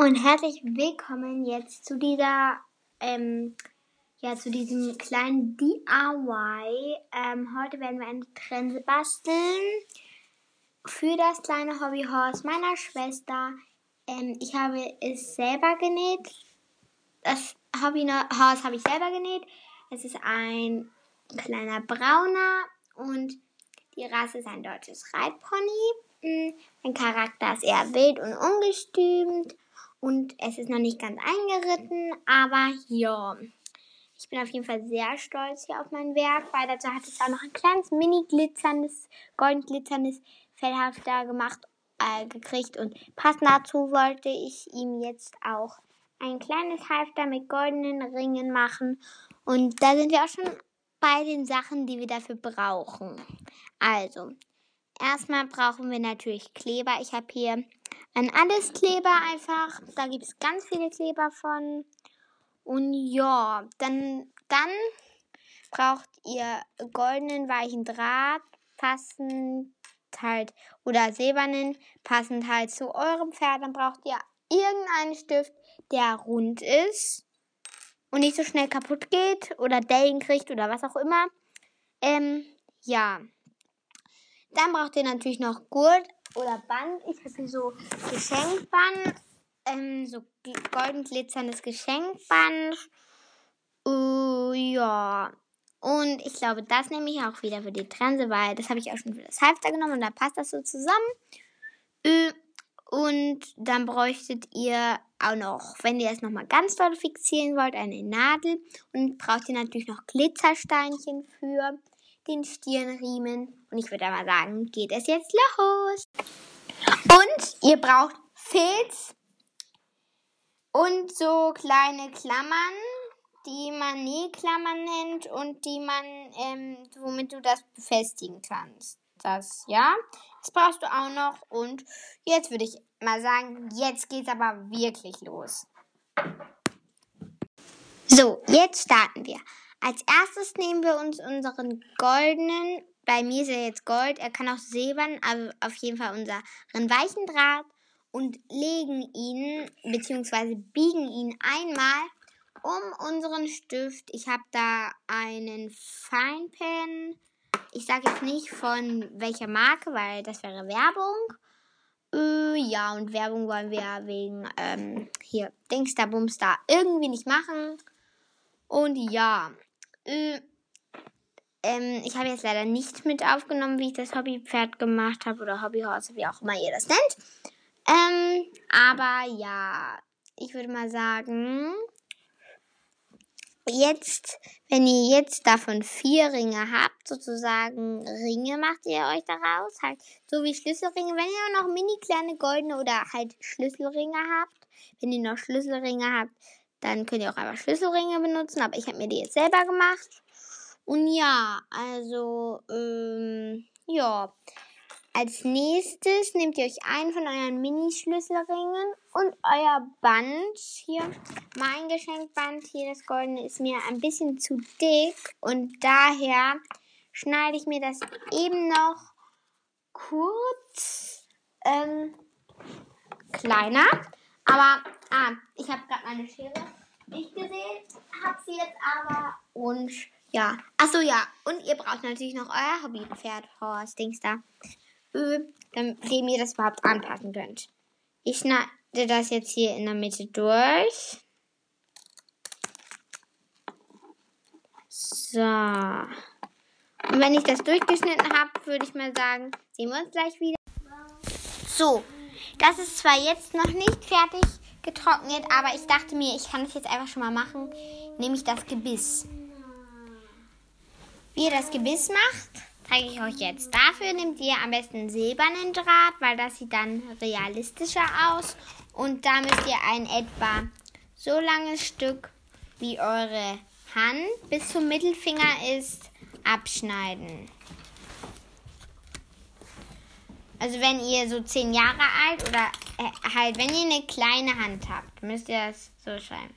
und herzlich willkommen jetzt zu dieser, ähm, ja, zu diesem kleinen DIY. Ähm, heute werden wir eine Trense basteln für das kleine Hobbyhorse meiner Schwester. Ähm, ich habe es selber genäht. Das Hobbyhorse habe ich selber genäht. Es ist ein kleiner brauner und die Rasse ist ein deutsches Reitpony. Hm, mein Charakter ist eher wild und ungestümt und es ist noch nicht ganz eingeritten, aber ja. Ich bin auf jeden Fall sehr stolz hier auf mein Werk, weil dazu hatte ich auch noch ein kleines mini glitzerndes, golden glitzerndes Fellhafter gemacht, äh, gekriegt und passend dazu wollte ich ihm jetzt auch ein kleines Halfter mit goldenen Ringen machen und da sind wir auch schon bei den Sachen, die wir dafür brauchen. Also, erstmal brauchen wir natürlich Kleber. Ich habe hier ein alles Kleber einfach. Da gibt es ganz viele Kleber von. Und ja, dann, dann braucht ihr goldenen weichen Draht, passend halt, oder silbernen, passend halt zu eurem Pferd. Dann braucht ihr irgendeinen Stift, der rund ist und nicht so schnell kaputt geht oder Dellen kriegt oder was auch immer. Ähm, ja. Dann braucht ihr natürlich noch Gurt oder Band. Ich habe hier so Geschenkband, ähm, so golden glitzerndes Geschenkband. Uh, ja. Und ich glaube, das nehme ich auch wieder für die Trense, weil das habe ich auch schon für das Halfter genommen und da passt das so zusammen. Uh, und dann bräuchtet ihr auch noch, wenn ihr es nochmal ganz doll fixieren wollt, eine Nadel. Und braucht ihr natürlich noch Glitzersteinchen für den Stirnriemen. Und ich würde mal sagen, geht es jetzt los. Und ihr braucht Filz und so kleine Klammern, die man Nähklammern nennt und die man, ähm, womit du das befestigen kannst. Das, ja. Das brauchst du auch noch. Und jetzt würde ich mal sagen, jetzt geht's aber wirklich los. So, jetzt starten wir. Als erstes nehmen wir uns unseren goldenen, bei mir ist er jetzt Gold, er kann auch silbern, aber auf jeden Fall unseren weichen Draht und legen ihn, beziehungsweise biegen ihn einmal um unseren Stift. Ich habe da einen Feinpen. Ich sage jetzt nicht von welcher Marke, weil das wäre Werbung. Äh, ja, und Werbung wollen wir wegen ähm, hier Dingster Bumster irgendwie nicht machen. Und ja, ähm, ich habe jetzt leider nicht mit aufgenommen, wie ich das Hobbypferd gemacht habe oder Hobbyhorse, wie auch immer ihr das nennt. Ähm, aber ja, ich würde mal sagen, jetzt, wenn ihr jetzt davon vier Ringe habt, sozusagen Ringe macht ihr euch daraus, halt so wie Schlüsselringe. Wenn ihr noch mini kleine goldene oder halt Schlüsselringe habt, wenn ihr noch Schlüsselringe habt, dann könnt ihr auch einfach Schlüsselringe benutzen, aber ich habe mir die jetzt selber gemacht. Und ja, also, ähm, ja. Als nächstes nehmt ihr euch einen von euren Mini-Schlüsselringen und euer Band hier. Mein Geschenkband hier, das goldene, ist mir ein bisschen zu dick und daher schneide ich mir das eben noch kurz ähm, kleiner. Aber, ah, ich habe gerade meine Schere nicht gesehen, habe sie jetzt aber und ja. Achso, ja. Und ihr braucht natürlich noch euer Hobbypferd, Horst, Dings da. Äh, damit ihr das überhaupt anpassen könnt. Ich schneide das jetzt hier in der Mitte durch. So. Und wenn ich das durchgeschnitten habe, würde ich mal sagen, sehen wir uns gleich wieder. So, das ist zwar jetzt noch nicht fertig getrocknet, aber ich dachte mir, ich kann das jetzt einfach schon mal machen, nämlich das Gebiss. Wie ihr das Gebiss macht, zeige ich euch jetzt. Dafür nehmt ihr am besten silbernen Draht, weil das sieht dann realistischer aus. Und da müsst ihr ein etwa so langes Stück, wie eure Hand bis zum Mittelfinger ist, abschneiden. Also wenn ihr so zehn Jahre alt oder äh, halt, wenn ihr eine kleine Hand habt, müsst ihr das so schreiben.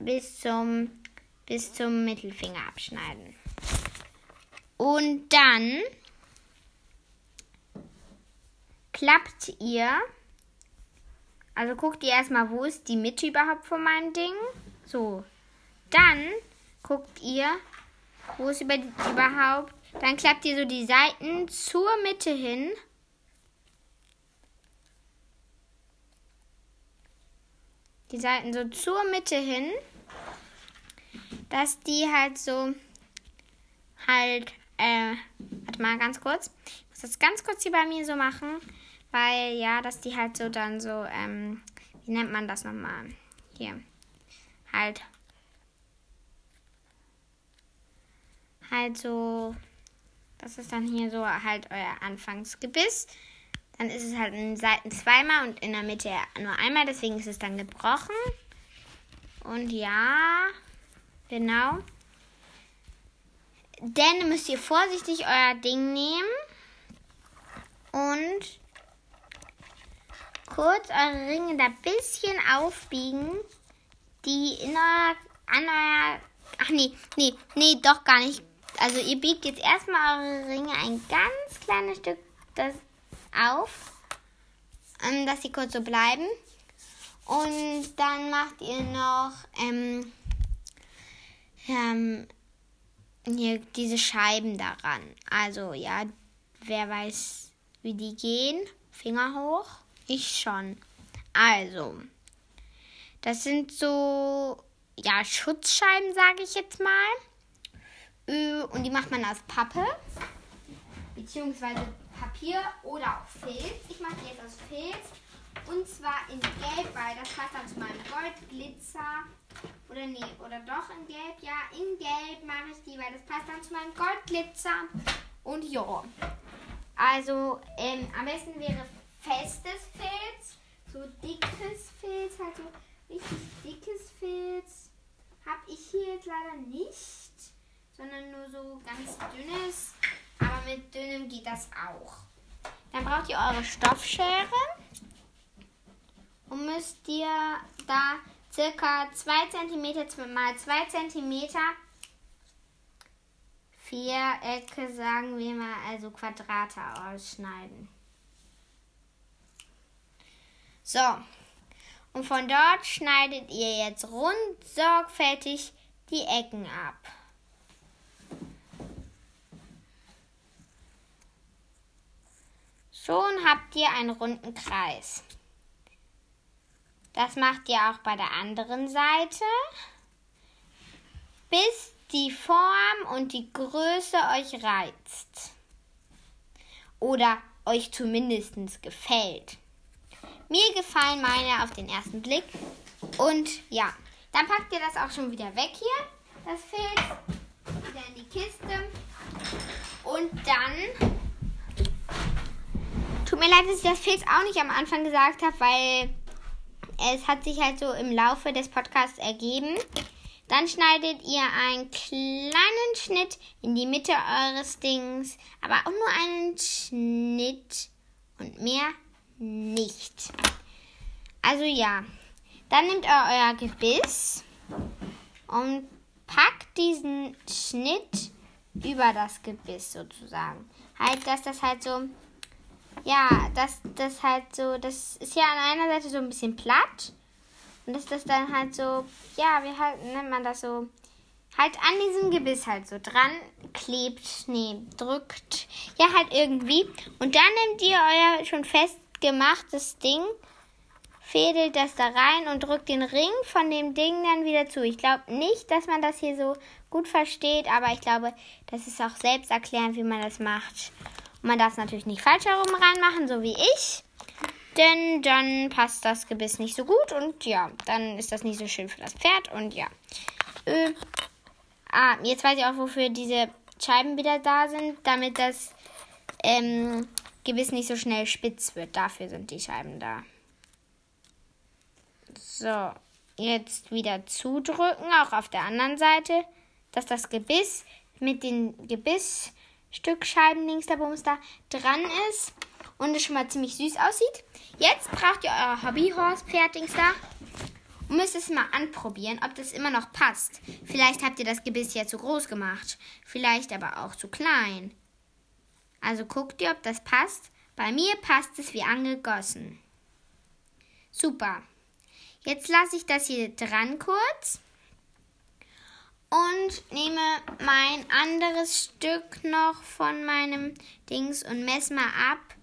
Bis zum, bis zum Mittelfinger abschneiden. Und dann klappt ihr Also guckt ihr erstmal, wo ist die Mitte überhaupt von meinem Ding. So. Dann guckt ihr, wo ist über, überhaupt. Dann klappt ihr so die Seiten zur Mitte hin. Die Seiten so zur Mitte hin. Dass die halt so halt, äh, warte mal ganz kurz. Ich muss das ganz kurz hier bei mir so machen. Weil, ja, dass die halt so dann so, ähm, wie nennt man das nochmal? Hier. Halt. Halt so. Das ist dann hier so halt euer Anfangsgebiss. Dann ist es halt in Seiten zweimal und in der Mitte nur einmal. Deswegen ist es dann gebrochen. Und ja, genau. Dann müsst ihr vorsichtig euer Ding nehmen. Und kurz eure Ringe da ein bisschen aufbiegen, die in euer, an euer, ach nee, nee, nee, doch gar nicht. Also ihr biegt jetzt erstmal eure Ringe ein ganz kleines Stück das auf, ähm, dass sie kurz so bleiben. Und dann macht ihr noch ähm, ähm, hier diese Scheiben daran. Also ja, wer weiß, wie die gehen. Finger hoch. Ich schon. Also, das sind so, ja, Schutzscheiben, sage ich jetzt mal. Und die macht man aus Pappe, beziehungsweise Papier oder auch Filz. Ich mache die jetzt aus Filz. Und zwar in Gelb, weil das passt dann zu meinem Goldglitzer. Oder nee, oder doch in Gelb? Ja, in Gelb mache ich die, weil das passt dann zu meinem Goldglitzer. Und ja. Also, ähm, am besten wäre festes Filz, so dickes Filz, halt so richtig dickes Filz. Habe ich hier jetzt leider nicht, sondern nur so ganz dünnes. Aber mit dünnem geht das auch. Dann braucht ihr eure Stoffschere und müsst ihr da circa 2 cm mal 2 cm Vierecke, sagen wir mal, also Quadrate ausschneiden. So. Und von dort schneidet ihr jetzt rund sorgfältig die Ecken ab. Schon habt ihr einen runden Kreis. Das macht ihr auch bei der anderen Seite, bis die Form und die Größe euch reizt. Oder euch zumindest gefällt. Mir gefallen meine auf den ersten Blick. Und ja, dann packt ihr das auch schon wieder weg hier. Das Filz wieder in die Kiste. Und dann. Tut mir leid, dass ich das Filz auch nicht am Anfang gesagt habe, weil es hat sich halt so im Laufe des Podcasts ergeben. Dann schneidet ihr einen kleinen Schnitt in die Mitte eures Dings, aber auch nur einen Schnitt und mehr nicht. Also ja, dann nehmt ihr euer Gebiss und packt diesen Schnitt über das Gebiss sozusagen. Halt, dass das halt so, ja, dass das halt so, das ist ja an einer Seite so ein bisschen platt. Und dass das dann halt so, ja, wie halt nennt man das so, halt an diesem Gebiss halt so dran klebt, nee, drückt, ja, halt irgendwie. Und dann nehmt ihr euer schon fest gemachtes Ding, fädelt das da rein und drückt den Ring von dem Ding dann wieder zu. Ich glaube nicht, dass man das hier so gut versteht, aber ich glaube, das ist auch selbst erklärend, wie man das macht. Und man darf es natürlich nicht falsch herum reinmachen, so wie ich. Denn dann passt das Gebiss nicht so gut und ja, dann ist das nicht so schön für das Pferd und ja. Äh, ah, jetzt weiß ich auch, wofür diese Scheiben wieder da sind, damit das ähm, Gebiss nicht so schnell spitz wird. Dafür sind die Scheiben da. So, jetzt wieder zudrücken, auch auf der anderen Seite, dass das Gebiss mit den Gebissstückscheiben links der da dran ist und es schon mal ziemlich süß aussieht. Jetzt braucht ihr euer Hobbyhorse-Pferdings da und müsst es mal anprobieren, ob das immer noch passt. Vielleicht habt ihr das Gebiss ja zu groß gemacht, vielleicht aber auch zu klein. Also guckt ihr, ob das passt. Bei mir passt es wie angegossen. Super. Jetzt lasse ich das hier dran kurz und nehme mein anderes Stück noch von meinem Dings und messe mal ab,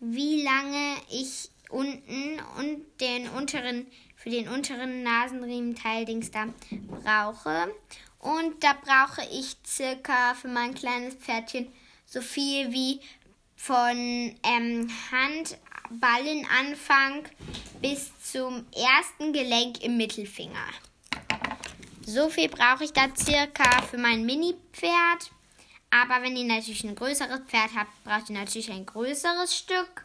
wie lange ich unten und den unteren für den unteren Nasenriementeil Dings da brauche. Und da brauche ich circa für mein kleines Pferdchen so viel wie von ähm, Handballenanfang bis zum ersten Gelenk im Mittelfinger. So viel brauche ich da circa für mein Mini-Pferd. Aber wenn ihr natürlich ein größeres Pferd habt, braucht ihr natürlich ein größeres Stück.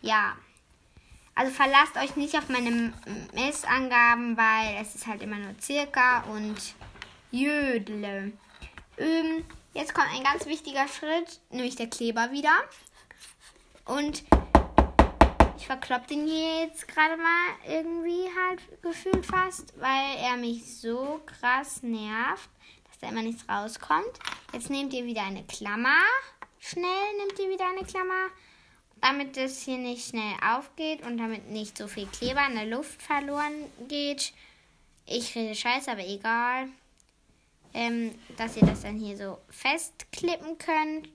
Ja. Also verlasst euch nicht auf meine Messangaben, weil es ist halt immer nur circa und jödle. Ähm, jetzt kommt ein ganz wichtiger Schritt, nämlich der Kleber wieder. Und ich verklopp den jetzt gerade mal irgendwie halt gefühlt fast, weil er mich so krass nervt, dass da immer nichts rauskommt. Jetzt nehmt ihr wieder eine Klammer. Schnell nehmt ihr wieder eine Klammer, damit das hier nicht schnell aufgeht und damit nicht so viel Kleber in der Luft verloren geht. Ich rede scheiße, aber egal. Ähm, dass ihr das dann hier so festklippen könnt.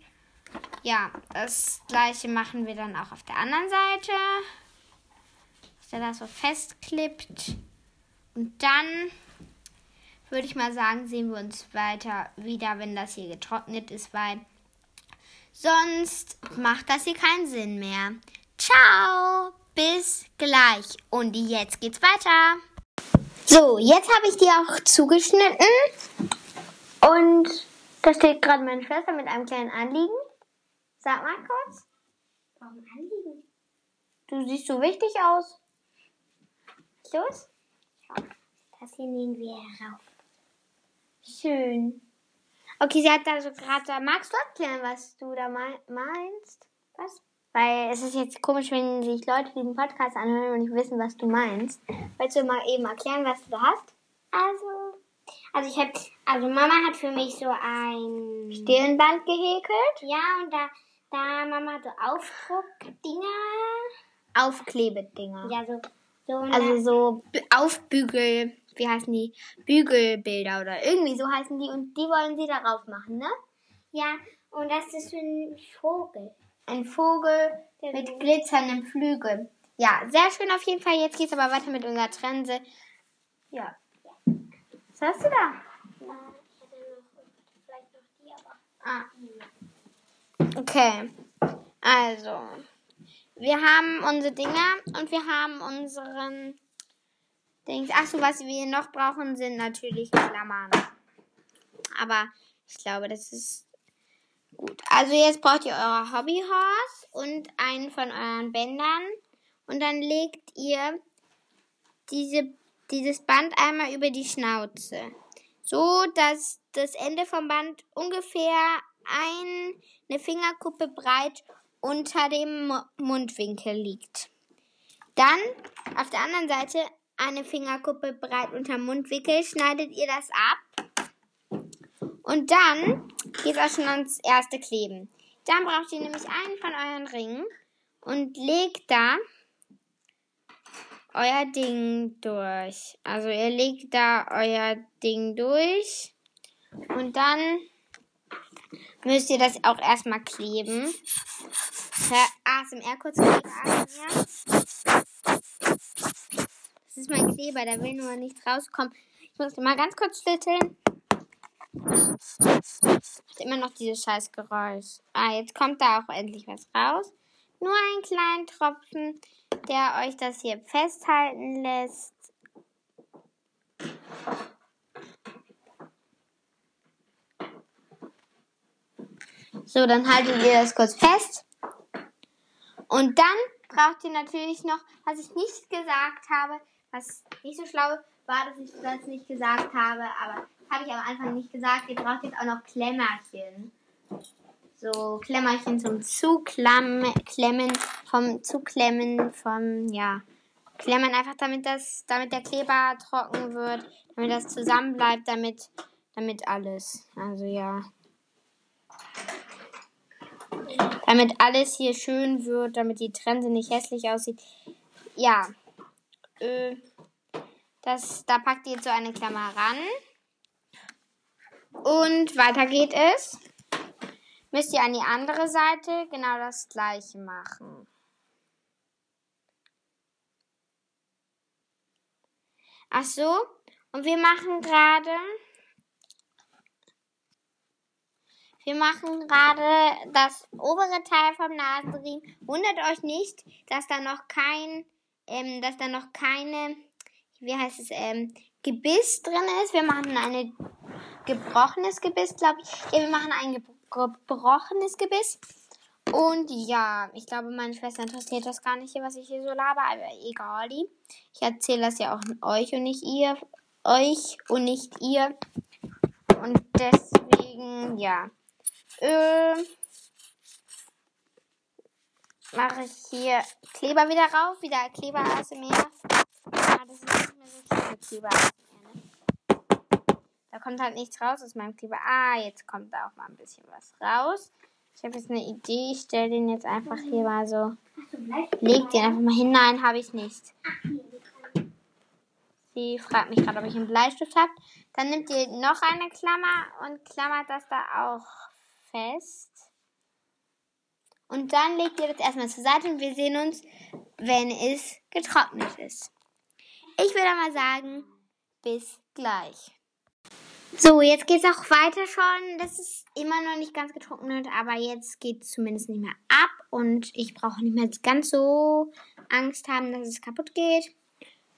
Ja, das gleiche machen wir dann auch auf der anderen Seite. Dass er das so festklippt. Und dann würde ich mal sagen, sehen wir uns weiter wieder, wenn das hier getrocknet ist, weil sonst macht das hier keinen Sinn mehr. Ciao, bis gleich. Und jetzt geht's weiter. So, jetzt habe ich die auch zugeschnitten. Und da steht gerade meine Schwester mit einem kleinen Anliegen. Sag mal kurz. Warum Anliegen? Du siehst so wichtig aus. Was los? Das hier nehmen wir herauf. Schön. Okay, sie hat da so gerade. Magst du erklären, was du da meinst? Was? Weil es ist jetzt komisch, wenn sich Leute diesen Podcast anhören und nicht wissen, was du meinst. Willst du mal eben erklären, was du da hast? Also, also ich habe, also Mama hat für mich so ein Stirnband gehäkelt. Ja, und da da Mama so Aufdruckdinger. Aufklebedinger. Ja, so. so also so Aufbügel, wie heißen die? Bügelbilder oder irgendwie so heißen die und die wollen sie darauf machen, ne? Ja, und das ist ein Vogel. Ein Vogel Der mit glitzerndem Flügel. Ja, sehr schön auf jeden Fall. Jetzt geht's aber weiter mit unserer Trense. Ja. Was hast du da? Ja, ich hätte noch, vielleicht noch die, aber. Ah. Okay. Also, wir haben unsere Dinger und wir haben unseren Dings. Achso, was wir noch brauchen, sind natürlich Klammern. Aber ich glaube, das ist gut. Also jetzt braucht ihr eure Hobbyhorse und einen von euren Bändern. Und dann legt ihr diese, dieses Band einmal über die Schnauze. So, dass das Ende vom Band ungefähr ein, eine Fingerkuppe breit unter dem Mundwinkel liegt. Dann auf der anderen Seite eine Fingerkuppe breit unter dem Mundwinkel schneidet ihr das ab. Und dann geht auch schon ans erste Kleben. Dann braucht ihr nämlich einen von euren Ringen und legt da euer Ding durch. Also ihr legt da euer Ding durch und dann müsst ihr das auch erstmal kleben. ASMR kurz ja. Das ist mein Kleber, der will nur nicht rauskommen. Ich muss mal ganz kurz schütteln. Hat immer noch dieses scheiß Geräusch. Ah, jetzt kommt da auch endlich was raus. Nur einen kleinen Tropfen, der euch das hier festhalten lässt. So, dann haltet ihr das kurz fest. Und dann braucht ihr natürlich noch, was ich nicht gesagt habe, was nicht so schlau war, dass ich das nicht gesagt habe, aber habe ich am Anfang nicht gesagt. Ihr braucht jetzt auch noch Klemmerchen. So Klemmerchen zum Zuklemmen, vom Zuklemmen, vom, ja, Klemmen einfach, damit das, damit der Kleber trocken wird, damit das zusammen bleibt, damit, damit alles. Also ja damit alles hier schön wird, damit die Trense nicht hässlich aussieht. Ja. äh, das, da packt ihr jetzt so eine Klammer ran. Und weiter geht es. Müsst ihr an die andere Seite genau das gleiche machen. Ach so, und wir machen gerade Wir machen gerade das obere Teil vom Nasenriemen. Wundert euch nicht, dass da noch kein, ähm, dass da noch keine, wie heißt es, ähm, Gebiss drin ist. Wir machen ein gebrochenes Gebiss, glaube ich. Ja, wir machen ein gebrochenes Gebiss. Und ja, ich glaube, meine Schwester interessiert das gar nicht, was ich hier so laber, aber egal. Ich erzähle das ja auch euch und nicht ihr, euch und nicht ihr. Und deswegen, ja äh, mache ich hier Kleber wieder rauf. Wieder Kleber ASMR. Ah, das ist nicht mehr so schön mit Kleber ne? Da kommt halt nichts raus aus meinem Kleber. Ah, jetzt kommt da auch mal ein bisschen was raus. Ich habe jetzt eine Idee. Ich stelle den jetzt einfach hier mal so. Leg den einfach mal hinein. Habe ich nicht. Sie fragt mich gerade, ob ich einen Bleistift habe. Dann nimmt ihr noch eine Klammer und klammert das da auch fest. Und dann legt ihr das erstmal zur Seite und wir sehen uns, wenn es getrocknet ist. Ich würde mal sagen, bis gleich. So, jetzt geht es auch weiter schon. Das ist immer noch nicht ganz getrocknet, aber jetzt geht es zumindest nicht mehr ab und ich brauche nicht mehr ganz so Angst haben, dass es kaputt geht.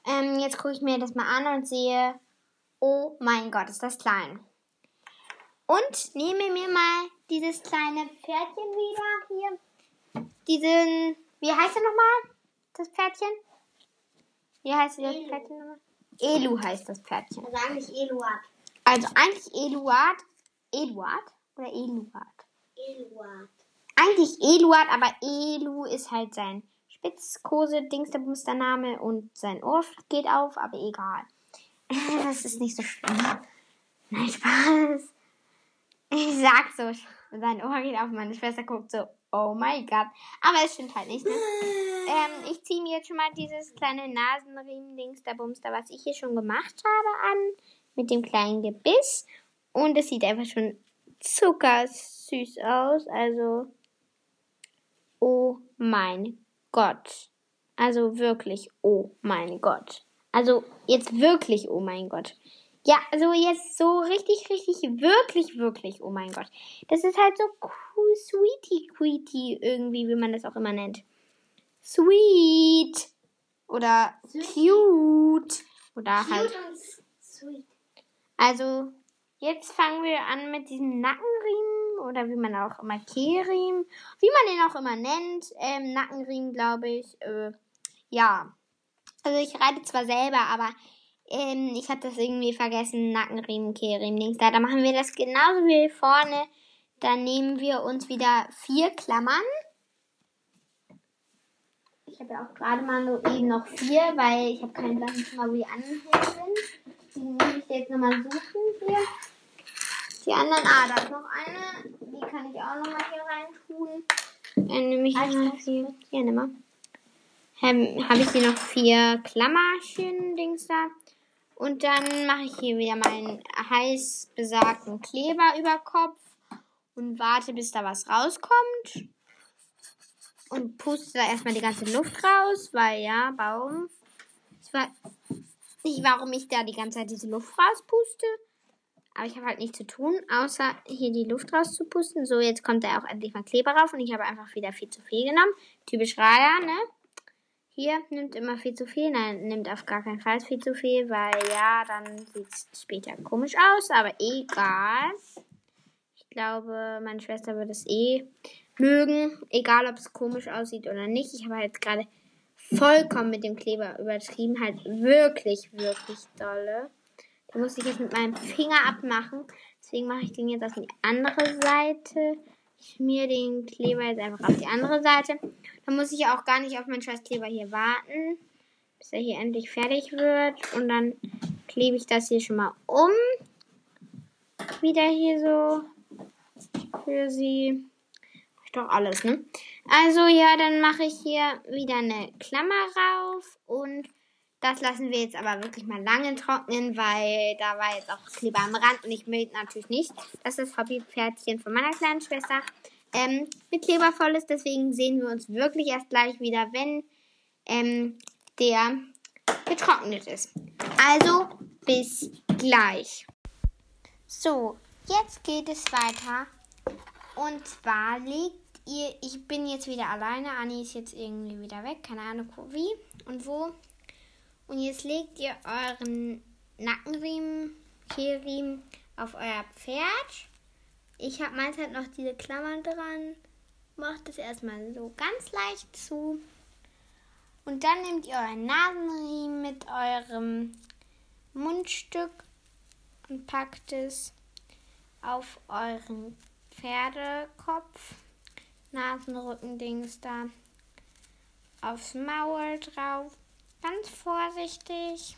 Ähm, jetzt gucke ich mir das mal an und sehe, oh mein Gott, ist das klein. Und nehme mir mal dieses kleine Pferdchen wieder hier. Diesen, wie heißt er nochmal? Das Pferdchen? Wie heißt das Elu. Pferdchen nochmal? Elu heißt das Pferdchen. Also eigentlich Eluard. Also eigentlich Eluard. Eduard oder Eluard? Eluard. Eigentlich Eluard, aber Elu ist halt sein Spitzkose, Dingsterbumster-Name und sein Ohr geht auf, aber egal. Das ist nicht so schlimm. Nein, Spaß. Ich sag so, sein Ohr geht auf, meine Schwester guckt so, oh mein Gott. Aber es stimmt halt nicht, ne? Ähm, ich ziehe mir jetzt schon mal dieses kleine Nasenriemen-Dings, der Bumster, was ich hier schon gemacht habe, an. Mit dem kleinen Gebiss. Und es sieht einfach schon zuckersüß aus. Also, oh mein Gott. Also wirklich, oh mein Gott. Also jetzt wirklich, oh mein Gott. Ja, also jetzt so richtig, richtig, wirklich, wirklich, oh mein Gott. Das ist halt so cool, sweetie, queety irgendwie, wie man das auch immer nennt. Sweet. Oder cute. Oder cute halt. sweet. Also, jetzt fangen wir an mit diesem Nackenriemen oder wie man auch immer Kehrriemen, wie man den auch immer nennt. Ähm, Nackenriemen, glaube ich. Äh, ja. Also ich reite zwar selber, aber ähm, ich habe das irgendwie vergessen. Nackenriemen, Kehrriemen, links da. Da machen wir das genauso wie vorne. Dann nehmen wir uns wieder vier Klammern. Ich habe ja auch gerade mal nur eben noch vier, weil ich habe keinen blassen Schimmer, wo die anderen sind. Die muss ich jetzt nochmal suchen hier. Die anderen, ah, da ist noch eine. Die kann ich auch nochmal hier rein tun. Äh, nehme ich mal hier. Ja, nimm mal. Habe ich hier noch vier Klammerchen-Dings da. Und dann mache ich hier wieder meinen heiß besagten Kleber über Kopf und warte, bis da was rauskommt. Und puste da erstmal die ganze Luft raus, weil ja, Baum. Ich weiß nicht, warum ich da die ganze Zeit diese Luft rauspuste. Aber ich habe halt nichts zu tun, außer hier die Luft rauszupusten. So, jetzt kommt da auch endlich mal Kleber rauf und ich habe einfach wieder viel zu viel genommen. Typisch Raya, ne? Hier nimmt immer viel zu viel. Nein, nimmt auf gar keinen Fall viel zu viel, weil ja, dann sieht es später komisch aus. Aber egal. Ich glaube, meine Schwester wird es eh mögen. Egal, ob es komisch aussieht oder nicht. Ich habe halt gerade vollkommen mit dem Kleber übertrieben. Halt wirklich, wirklich dolle. Da muss ich jetzt mit meinem Finger abmachen. Deswegen mache ich den jetzt auf die andere Seite. Ich schmier den Kleber jetzt einfach auf die andere Seite. Dann muss ich auch gar nicht auf meinen scheiß Kleber hier warten, bis er hier endlich fertig wird. Und dann klebe ich das hier schon mal um. Wieder hier so für sie. Ich doch alles, ne? Also ja, dann mache ich hier wieder eine Klammer rauf und Das lassen wir jetzt aber wirklich mal lange trocknen, weil da war jetzt auch Kleber am Rand und ich will natürlich nicht, dass das Hobbypferdchen von meiner kleinen Schwester ähm, mit Kleber voll ist. Deswegen sehen wir uns wirklich erst gleich wieder, wenn ähm, der getrocknet ist. Also bis gleich. So, jetzt geht es weiter. Und zwar legt ihr, ich bin jetzt wieder alleine. Anni ist jetzt irgendwie wieder weg. Keine Ahnung wie und wo. Und jetzt legt ihr euren Nackenriemen, Kehlriemen auf euer Pferd. Ich habe meins halt noch diese Klammern dran. Macht es erstmal so ganz leicht zu. Und dann nehmt ihr euren Nasenriemen mit eurem Mundstück und packt es auf euren Pferdekopf, Nasenrückendings da, aufs Maul drauf ganz vorsichtig,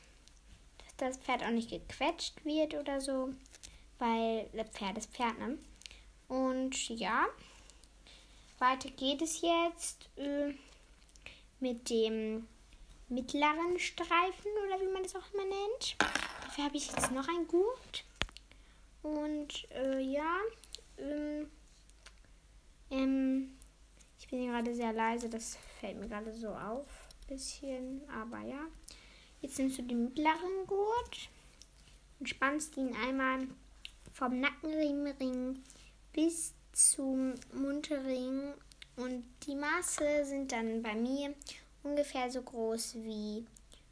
dass das Pferd auch nicht gequetscht wird oder so, weil das Pferd ist Pferd, ne? Und ja, weiter geht es jetzt äh, mit dem mittleren Streifen oder wie man das auch immer nennt. Dafür habe ich jetzt noch ein Gurt. Und äh, ja, ähm, ähm, ich bin gerade sehr leise, das fällt mir gerade so auf bisschen, aber ja. Jetzt nimmst du den mittleren Gurt und spannst ihn einmal vom Nackenringring bis zum Mundring und die Maße sind dann bei mir ungefähr so groß wie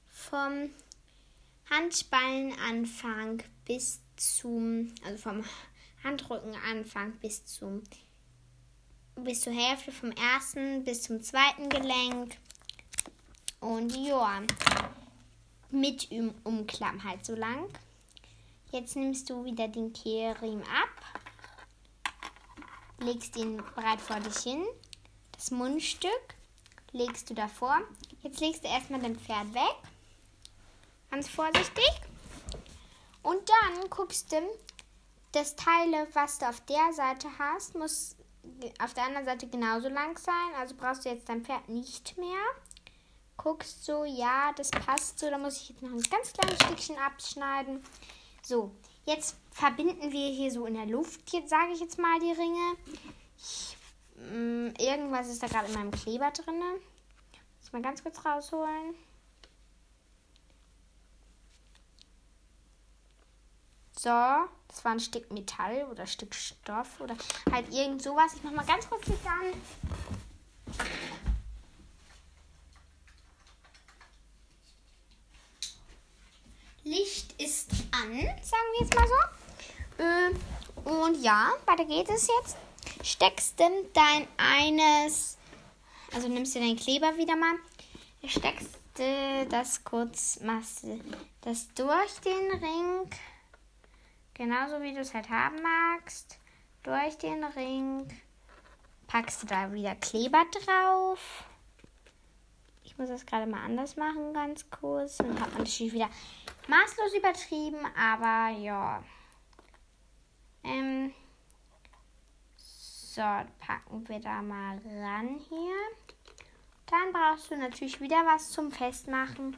vom Handballenanfang bis zum, also vom Handrückenanfang bis zum bis zur Hälfte vom ersten bis zum zweiten Gelenk. Und ja, mit Umklamm halt so lang. Jetzt nimmst du wieder den Kehlriemen ab, legst ihn breit vor dich hin, das Mundstück legst du davor. Jetzt legst du erstmal dein Pferd weg, ganz vorsichtig. Und dann guckst du, das Teil, was du auf der Seite hast, muss auf der anderen Seite genauso lang sein. Also brauchst du jetzt dein Pferd nicht mehr guckst so, ja, das passt so, da muss ich jetzt noch ein ganz kleines Stückchen abschneiden. So, jetzt verbinden wir hier so in der Luft, jetzt sage ich jetzt mal die Ringe. Ich, mh, mm, irgendwas ist da gerade in meinem Kleber drin. Muss mal ganz kurz rausholen. So, das war ein Stück Metall oder Stück Stoff oder halt irgend sowas. Ich mach mal ganz kurz Licht an. Licht ist an, sagen wir jetzt mal so. Äh, und ja, weiter geht es jetzt. Steckst du dein eines, also nimmst du deinen Kleber wieder mal, steckst du das kurz, machst du das durch den Ring, genauso wie du es halt haben magst, durch den Ring, packst du da wieder Kleber drauf. Ich muss das gerade mal anders machen, ganz kurz. Dann hat man natürlich wieder maßlos übertrieben, aber ja. Ähm, so, packen wir da mal ran hier. Dann brauchst du natürlich wieder was zum Festmachen.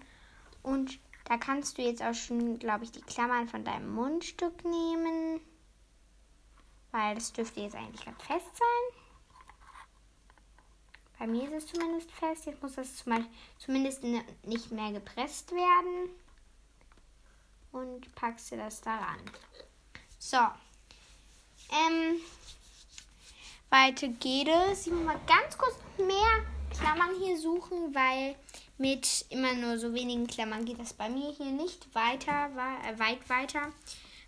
Und da kannst du jetzt auch schon, glaube ich, die Klammern von deinem Mundstück nehmen. Weil das dürfte jetzt eigentlich ganz fest sein. Bei mir ist es zumindest fest. Jetzt muss das zumindest nicht mehr gepresst werden und packst du das da ran. So. Ähm, weiter geht es. Ich muss mal ganz kurz mehr Klammern hier suchen, weil mit immer nur so wenigen Klammern geht das bei mir hier nicht weiter, äh, weit weiter.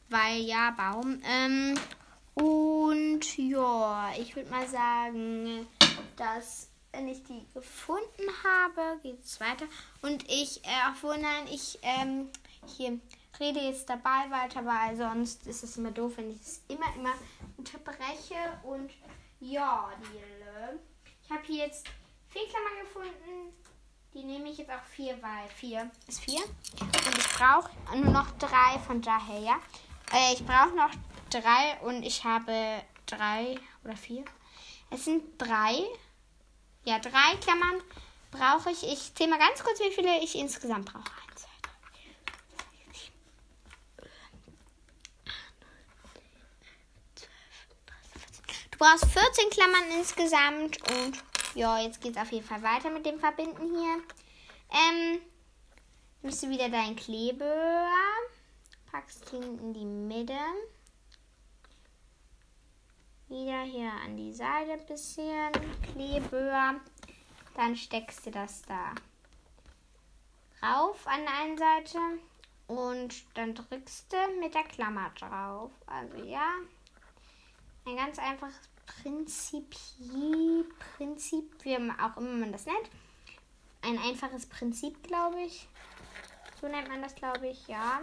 Weil ja, Baum. Ähm, und ja, ich würde mal sagen, dass wenn ich die gefunden habe, geht es weiter. Und ich, äh, obwohl nein, ich ähm, hier rede jetzt dabei weiter, weil sonst ist es immer doof, wenn ich es immer, immer unterbreche. Und ja, die, ich habe hier jetzt vier Klammern gefunden. Die nehme ich jetzt auch vier, weil vier ist vier. Und ich brauche nur noch drei von daher, ja. Äh, ich brauche noch drei und ich habe drei oder vier. Es sind drei ja, drei Klammern brauche ich. Ich zähle mal ganz kurz, wie viele ich insgesamt brauche. Eins, zwei, drei, vier, Du brauchst 14 Klammern insgesamt und ja, jetzt geht es auf jeden Fall weiter mit dem Verbinden hier. Ähm, nimmst du wieder deinen Kleber, packst ihn in die Mitte. Wieder hier an die Seite ein bisschen Kleber. Dann steckst du das da drauf an der einen Seite und dann drückst du mit der Klammer drauf. Also ja, ein ganz einfaches Prinzip, Prinzip, wie auch immer man das nennt. Ein einfaches Prinzip, glaube ich. So nennt man das, glaube ich, ja.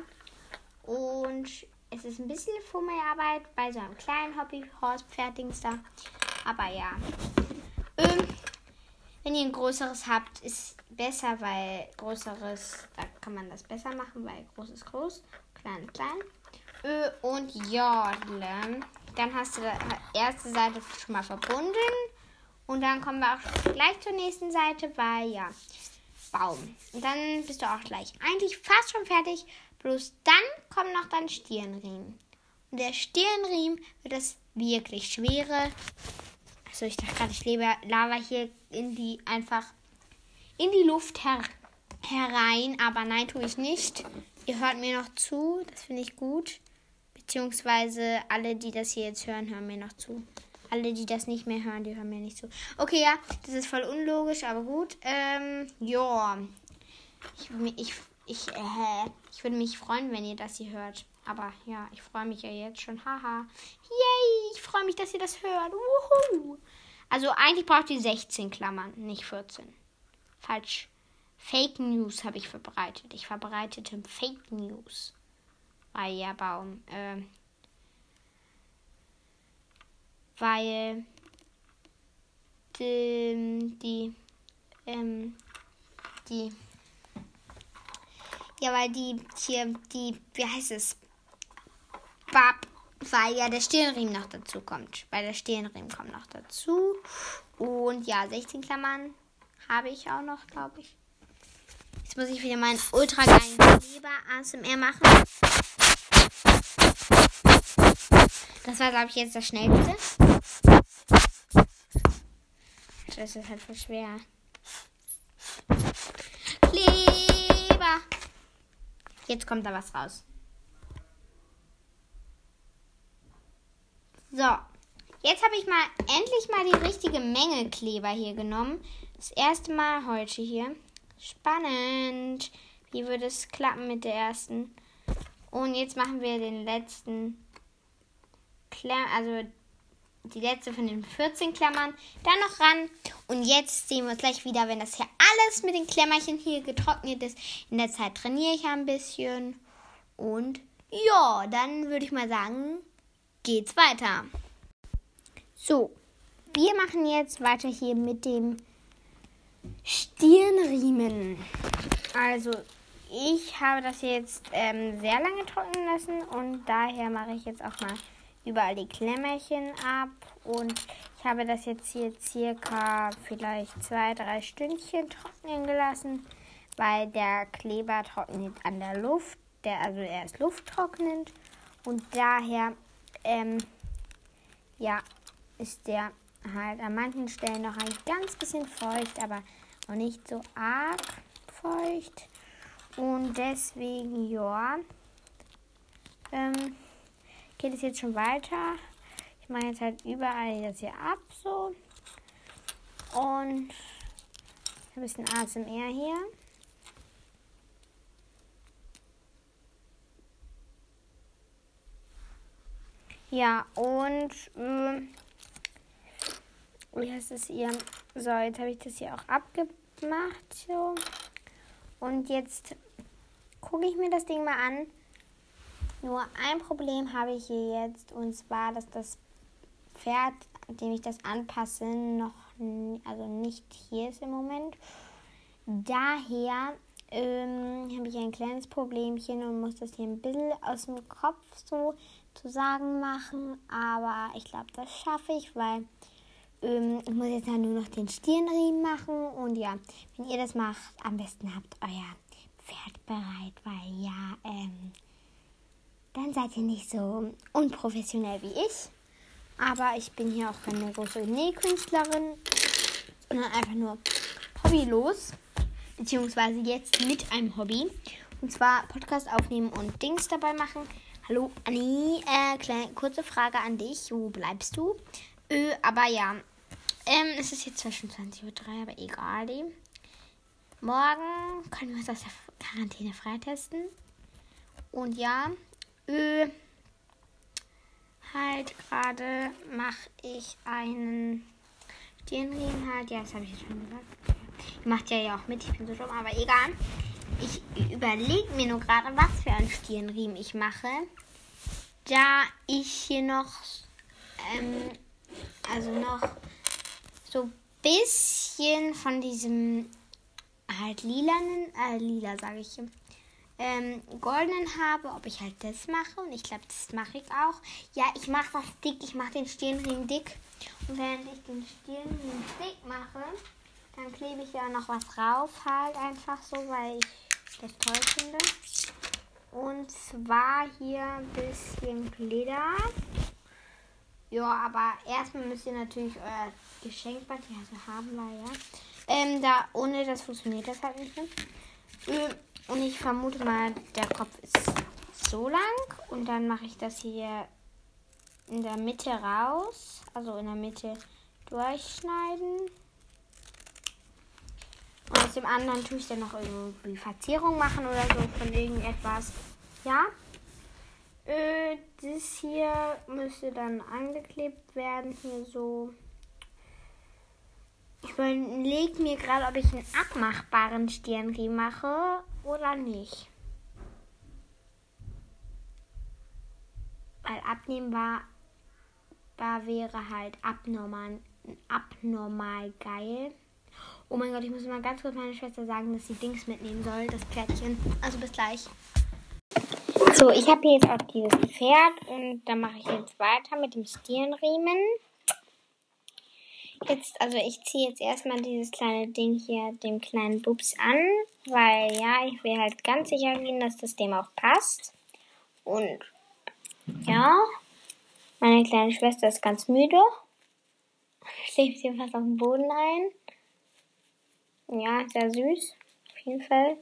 Und es ist ein bisschen Fummelarbeit bei so einem kleinen Hobbyhorse fertigen da. Aber ja. Ähm, wenn ihr ein größeres habt, ist besser, weil größeres, da kann man das besser machen, weil groß ist groß, klein ist klein. Ö und Jodle. Dann hast du die erste Seite schon mal verbunden. Und dann kommen wir auch gleich zur nächsten Seite, weil ja, Baum. Und dann bist du auch gleich eigentlich fast schon fertig. Bloß dann kommt noch dein Stirnriemen. Und der Stirnriemen wird das wirklich schwere. Also ich dachte gerade, ich lebe Lava hier in die einfach in die Luft her herein. Aber nein, tue ich nicht. Ihr hört mir noch zu. Das finde ich gut. Beziehungsweise alle, die das hier jetzt hören, hören mir noch zu. Alle, die das nicht mehr hören, die hören mir nicht zu. Okay, ja, das ist voll unlogisch, aber gut. Ähm, ja. Ich, ich, ich, äh, ich würde mich freuen, wenn ihr das hier hört. Aber ja, ich freue mich ja jetzt schon. Haha. Yay, ich freue mich, dass ihr das hört. Wuhu. Also eigentlich braucht ihr 16 Klammern, nicht 14. Falsch. Fake News habe ich verbreitet. Ich verbreitete Fake News. Weil ja, Baum. Äh, weil die, die, ähm, die, ja, weil die hier, die, wie heißt es? Bab, weil ja der Stirnriemen noch dazu kommt. Weil der Stirnriemen kommt noch dazu. Und ja, 16 Klammern habe ich auch noch, glaube ich. Jetzt muss ich wieder meinen ultra geilen Kleber ASMR machen. Das war, glaube ich, jetzt das schnellste. Das ist halt voll schwer. Kleber. Jetzt kommt da was raus. So. Jetzt habe ich mal endlich mal die richtige Menge Kleber hier genommen. Das erste Mal heute hier. Spannend. Wie würde es klappen mit der ersten? Und jetzt machen wir den letzten Klammer, also die letzte von den 14 Klammern, dann noch ran. Und jetzt sehen wir uns gleich wieder, wenn das hier alles mit den Klemmerchen hier getrocknet ist. In der Zeit trainiere ich ein bisschen. Und ja, dann würde ich mal sagen, geht's weiter. So, wir machen jetzt weiter hier mit dem Stirnriemen. Also, ich habe das jetzt ähm, sehr lange trocknen lassen und daher mache ich jetzt auch mal überall die Klemmerchen ab. Und ich habe das jetzt hier circa vielleicht zwei, drei Stündchen trocknen gelassen, weil der Kleber trocknet an der Luft. Der, also er ist lufttrocknend. Und daher, ähm, ja, ist der halt an manchen Stellen noch ein ganz bisschen feucht, aber noch nicht so arg feucht. Und deswegen, ja, ähm, geht es jetzt schon weiter. Ich mache jetzt halt überall das hier ab, so. Und ein bisschen ASMR hier. Ja, und äh, wie heißt es hier? So, jetzt habe ich das hier auch abgemacht. So. Und jetzt gucke ich mir das Ding mal an. Nur ein Problem habe ich hier jetzt und zwar, dass das Pferd, dem ich das anpasse, noch also nicht hier ist im Moment. Daher ähm, habe ich ein kleines Problemchen und muss das hier ein bisschen aus dem Kopf so zu sagen machen. Aber ich glaube, das schaffe ich, weil ähm, ich muss jetzt nur noch den Stirnriemen machen. Und ja, wenn ihr das macht, am besten habt euer Pferd bereit, weil ja, ähm, dann seid ihr nicht so unprofessionell wie ich. Aber ich bin hier auch keine große Nähkünstlerin, sondern einfach nur hobbylos. Beziehungsweise jetzt mit einem Hobby. Und zwar Podcast aufnehmen und Dings dabei machen. Hallo Anni, äh, kleine, kurze Frage an dich. Wo bleibst du? Äh, aber ja, ähm, es ist jetzt zwar schon 20.03 Uhr, aber egal. Morgen können wir uns aus der Quarantäne freitesten. Und ja, äh, halt gerade mache ich einen Stirnriemen halt. Ja, das habe ich jetzt schon gesagt. Ihr macht ja ja auch mit, ich bin so dumm, aber egal. Ich überlege mir nur gerade, was für einen Stirnriemen ich mache. Da ich hier noch, ähm, also noch so bisschen von diesem halt lilanen, äh, lila sage ich, ähm, goldenen habe, ob ich halt das mache. Und ich glaube, das mache ich auch. Ja, ich mache das dick, ich mache den Stirnring dick. Und während ich den Stirnring dick mache, dann klebe ich ja noch was drauf, halt einfach so, weil ich das toll finde. Und zwar hier ein bisschen Glitter. Ja, aber erstmal müsst ihr natürlich euer Geschenkband hier also haben, weil ja. Ähm, da ohne das funktioniert das halt nicht. Ne? Und ich vermute mal, der Kopf ist so lang. Und dann mache ich das hier in der Mitte raus. Also in der Mitte durchschneiden. Und aus dem anderen tue ich dann noch irgendwie Verzierung machen oder so von irgendetwas. Ja. Äh, das hier müsste dann angeklebt werden. Hier so. Ich überlege mir gerade, ob ich einen abmachbaren Stirnriemen mache oder nicht. Weil abnehmbar wäre halt abnormal, abnormal geil. Oh mein Gott, ich muss mal ganz kurz meiner Schwester sagen, dass sie Dings mitnehmen soll, das Pferdchen. Also bis gleich. So, ich habe hier jetzt auch dieses Pferd und dann mache ich jetzt weiter mit dem Stirnriemen. Jetzt, also ich ziehe jetzt erstmal dieses kleine Ding hier dem kleinen Bubs an, weil ja, ich will halt ganz sicher gehen, dass das dem auch passt. Und ja, meine kleine Schwester ist ganz müde. Schläft hier fast auf dem Boden ein. Ja, sehr süß. Auf jeden Fall.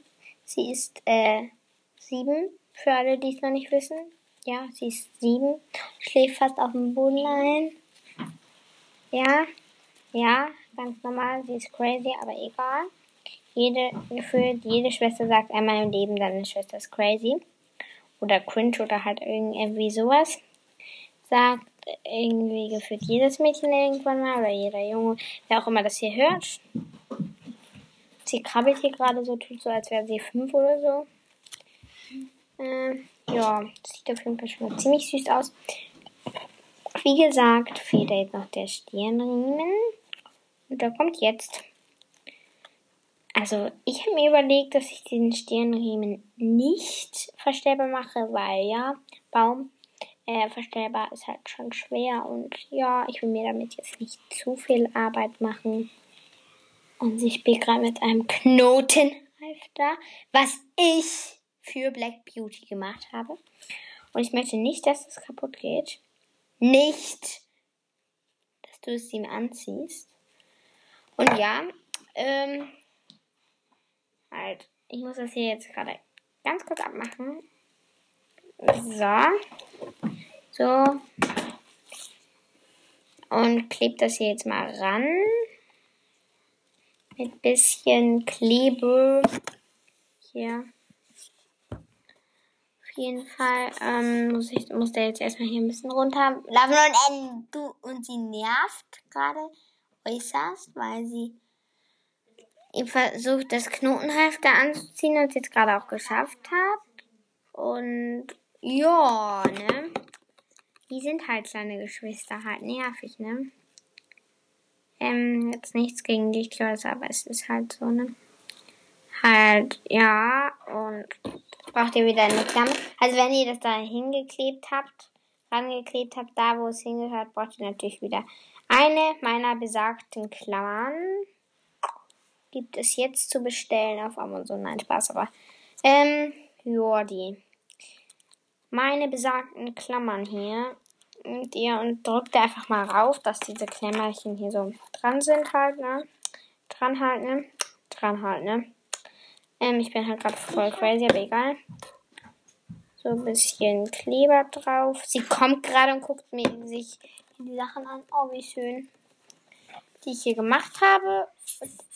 Sie ist äh, sieben, für alle, die es noch nicht wissen. Ja, sie ist sieben. Schläft fast auf dem Boden ein. Ja, ja, ganz normal. Sie ist crazy, aber egal. Jede, gefühlt, jede Schwester sagt einmal im Leben, deine Schwester ist crazy. Oder cringe oder halt irgendwie sowas. Sagt irgendwie gefühlt jedes Mädchen irgendwann mal oder jeder Junge, wer auch immer das hier hört. Sie krabbelt hier gerade so, tut so, als wäre sie fünf oder so. Äh, ja, sieht auf jeden Fall schon mal ziemlich süß aus. Wie gesagt, fehlt jetzt noch der Stirnriemen. Und der kommt jetzt. Also, ich habe mir überlegt, dass ich den Stirnriemen nicht verstellbar mache, weil ja, Baum äh, verstellbar ist halt schon schwer. Und ja, ich will mir damit jetzt nicht zu viel Arbeit machen. Und ich bin gerade mit einem Knotenhalfter, was ich für Black Beauty gemacht habe. Und ich möchte nicht, dass es kaputt geht. Nicht, dass du es ihm anziehst. Und ja, ähm, halt, ich muss das hier jetzt gerade ganz kurz abmachen. So. So. Und klebt das hier jetzt mal ran mit bisschen Klebe. Hier. Auf jeden Fall ähm, muss, ich, muss der jetzt erstmal hier ein bisschen runter laufen. Und, du, und sie nervt gerade äußerst, weil sie versucht, das Knotenhalfter anzuziehen und es jetzt gerade auch geschafft hat. Und ja, ne? Die sind halt kleine Geschwister, halt nervig, ne? Ähm, jetzt nichts gegen die Klöße, aber es ist halt so, ne? Halt, ja, und braucht ihr wieder eine Klammer. Also wenn ihr das da hingeklebt habt, rangeklebt habt, da wo es hingehört, braucht ihr natürlich wieder eine meiner besagten Klammern. Gibt es jetzt zu bestellen auf Amazon. Nein, Spaß, aber. Ähm, die. Meine besagten Klammern hier mit ihr und drückt einfach mal rauf, dass diese Klemmerchen hier so dran sind halt, ne? Dran halten, ne? Dran halten, ne? Ähm, ich bin halt gerade voll crazy, aber egal. So ein bisschen Kleber drauf. Sie kommt gerade und guckt mir sich die Sachen an. Oh, wie schön. Die ich hier gemacht habe,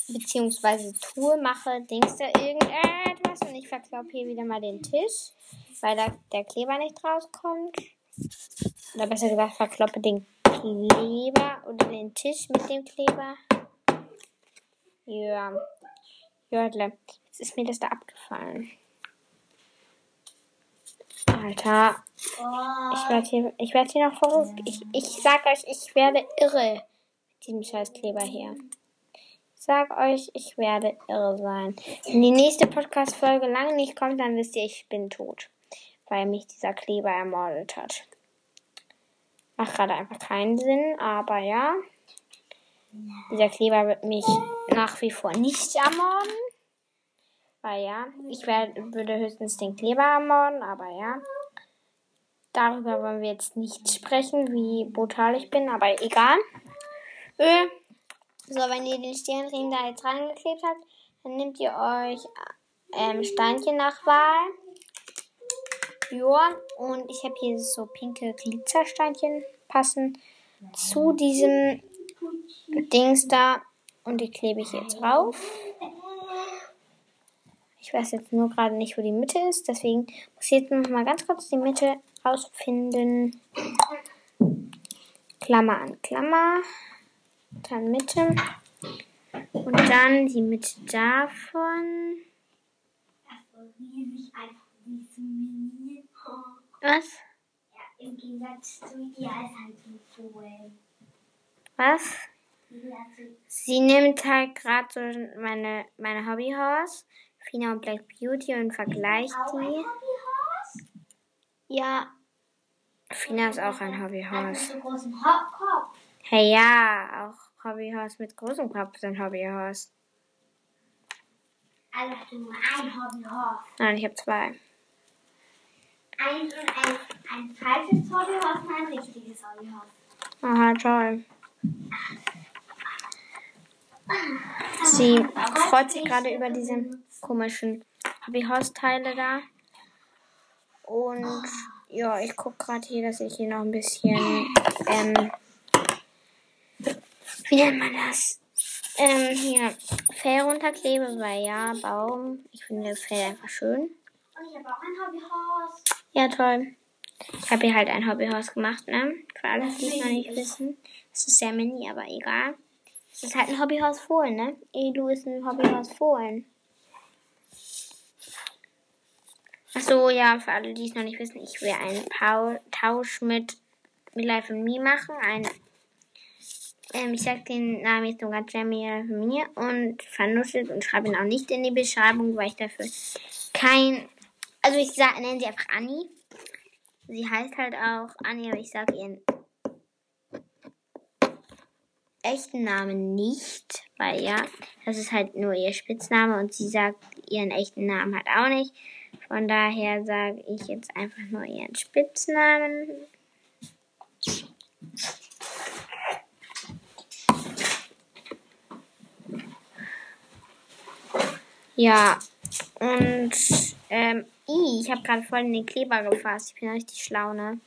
beziehungsweise tue, mache, Dings da irgendetwas und ich verkloppe hier wieder mal den Tisch, weil da der Kleber nicht rauskommt. Oder besser gesagt, verkloppe den Kleber oder den Tisch mit dem Kleber. Ja. Jördle. Jetzt ist mir das da abgefallen. Alter. Ich werde hier, ich werde hier noch verrückt. Ich, ich sag euch, ich werde irre mit diesem scheiß Kleber hier. Sag euch, ich werde irre sein. Wenn die nächste Podcast-Folge lange nicht kommt, dann wisst ihr, ich bin tot. Weil mich dieser Kleber ermordet hat. Macht gerade einfach keinen Sinn, aber ja. Dieser Kleber wird mich nach wie vor nicht ermorden. Weil ja, ich werd, würde höchstens den Kleber ermorden, aber ja. Darüber wollen wir jetzt nicht sprechen, wie brutal ich bin, aber egal. Äh, so, wenn ihr den Stirnriemen da jetzt reingeklebt habt, dann nehmt ihr euch ähm, Steinchen nach Wahl. Ja, und ich habe hier so pinke Glitzersteinchen passen zu diesem Dings da. Und die klebe ich jetzt drauf. Ich weiß jetzt nur gerade nicht, wo die Mitte ist. Deswegen muss ich jetzt noch mal ganz kurz die Mitte rausfinden. Klammer an Klammer. Dann Mitte. Und dann die Mitte davon. Was? Ja, im Gegensatz zu voll. Was? Sie nimmt halt gerade so meine, meine Hobbyhorse, Fina und Black Beauty, und vergleicht die. Ja. Fina ist auch ein Hobbyhorse. mit so großem Ho- Kopf. Hey, ja, auch Hobbyhorse mit großem Kopf sind Hobbyhorse. Also hast du nur ein Hobbyhaus. Nein, ich habe zwei. Ein, ein, ein falsches Hobbyhaus und ein richtiges Hobbyhaus. Aha, toll. Sie freut sich gerade über diese komischen Hobbyhorse-Teile da. Und ja, ich gucke gerade hier, dass ich hier noch ein bisschen, ähm, wie nennt man das? Ähm, hier Fell runterklebe, weil ja, Baum. Ich finde Fell einfach schön. Und ich habe auch ein Hobbyhaus. Ja, toll. Ich habe hier halt ein Hobbyhaus gemacht, ne? Für alle, die es noch nicht wissen. Es ist sehr mini, aber egal. Es ist halt ein Hobbyhaus Fohlen, ne? Elu ist ein Hobbyhaus Fohlen. Ach so, ja, für alle, die es noch nicht wissen, ich will einen Pau Tausch mit Life and Me machen. Ein, ähm, ich sag den Namen jetzt nur ganz schnell Me und vernuschelt und schreibe ihn auch nicht in die Beschreibung, weil ich dafür kein, also ich sag, nenne sie einfach Anni. Sie heißt halt auch Anni, aber ich sage ihren echten Namen nicht, weil ja, das ist halt nur ihr Spitzname und sie sagt ihren echten Namen halt auch nicht. Von daher sage ich jetzt einfach nur ihren Spitznamen. Ja, und ähm, ich habe gerade voll in den Kleber gefasst. Ich bin richtig schlau, ne?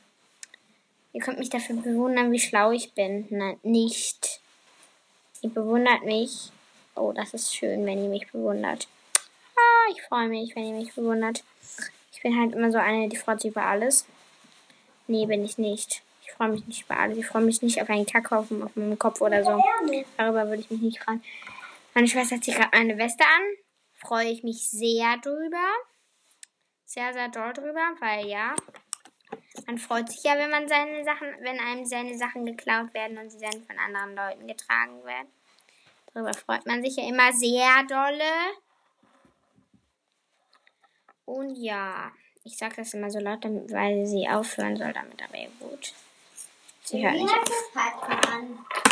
Ihr könnt mich dafür bewundern, wie schlau ich bin. Nein, nicht. Ihr bewundert mich. Oh, das ist schön, wenn ihr mich bewundert. Ah, ich freue mich, wenn ihr mich bewundert. Ich bin halt immer so eine, die freut sich über alles. Nee, bin ich nicht. Ich freue mich nicht über alles. Ich freue mich nicht auf einen Kackhaufen auf meinem Kopf oder so. Darüber würde ich mich nicht freuen. Meine Schwester hat sich gerade eine Weste an. Freue ich mich sehr drüber. Sehr, sehr doll drüber, weil ja, man freut sich ja, wenn man seine Sachen, wenn einem seine Sachen geklaut werden und sie dann von anderen Leuten getragen werden. Darüber freut man sich ja immer sehr dolle. Und ja, ich sage das immer so laut, weil sie aufhören soll damit, aber ja gut. Sie hört nicht auf.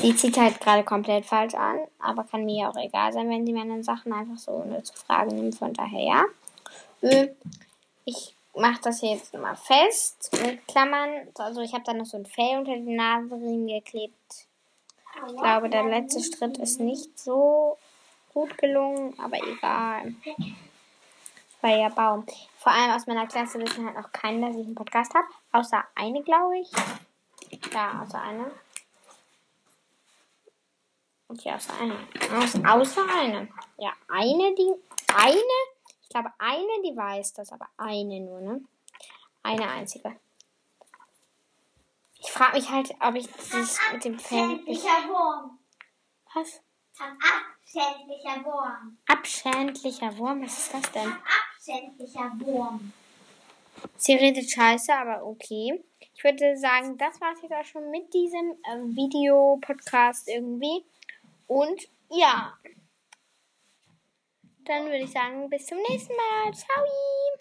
Sie zieht halt gerade komplett falsch an, aber kann mir ja auch egal sein, wenn sie meine Sachen einfach so ohne zu fragen nimmt. Von daher ja. Äh, Ich mache das hier jetzt mal fest mit Klammern. Also ich habe da noch so ein Fell unter den Nasenriemen geklebt. Ich glaube, der letzte Schritt ist nicht so gut gelungen, aber egal. Freier Baum. Vor allem aus meiner Klasse wissen halt noch keiner, dass ich einen Podcast habe. Außer eine, glaube ich. Ja, außer eine. Okay, außer eine. Aus, außer eine. Ja, eine, die. Eine. Ich glaube, eine, die weiß das, aber eine nur, ne? Eine einzige. Ich frage mich halt, ob ich das mit dem Abschändlicher Wurm. was? Ein abschändlicher Wurm. Abschändlicher Wurm? Was ist das denn? Ein abschändlicher Wurm. Sie redet scheiße, aber okay. Ich würde sagen, das war es jetzt auch schon mit diesem äh, Video-Podcast irgendwie. Und ja. Dann würde ich sagen, bis zum nächsten Mal. Ciao!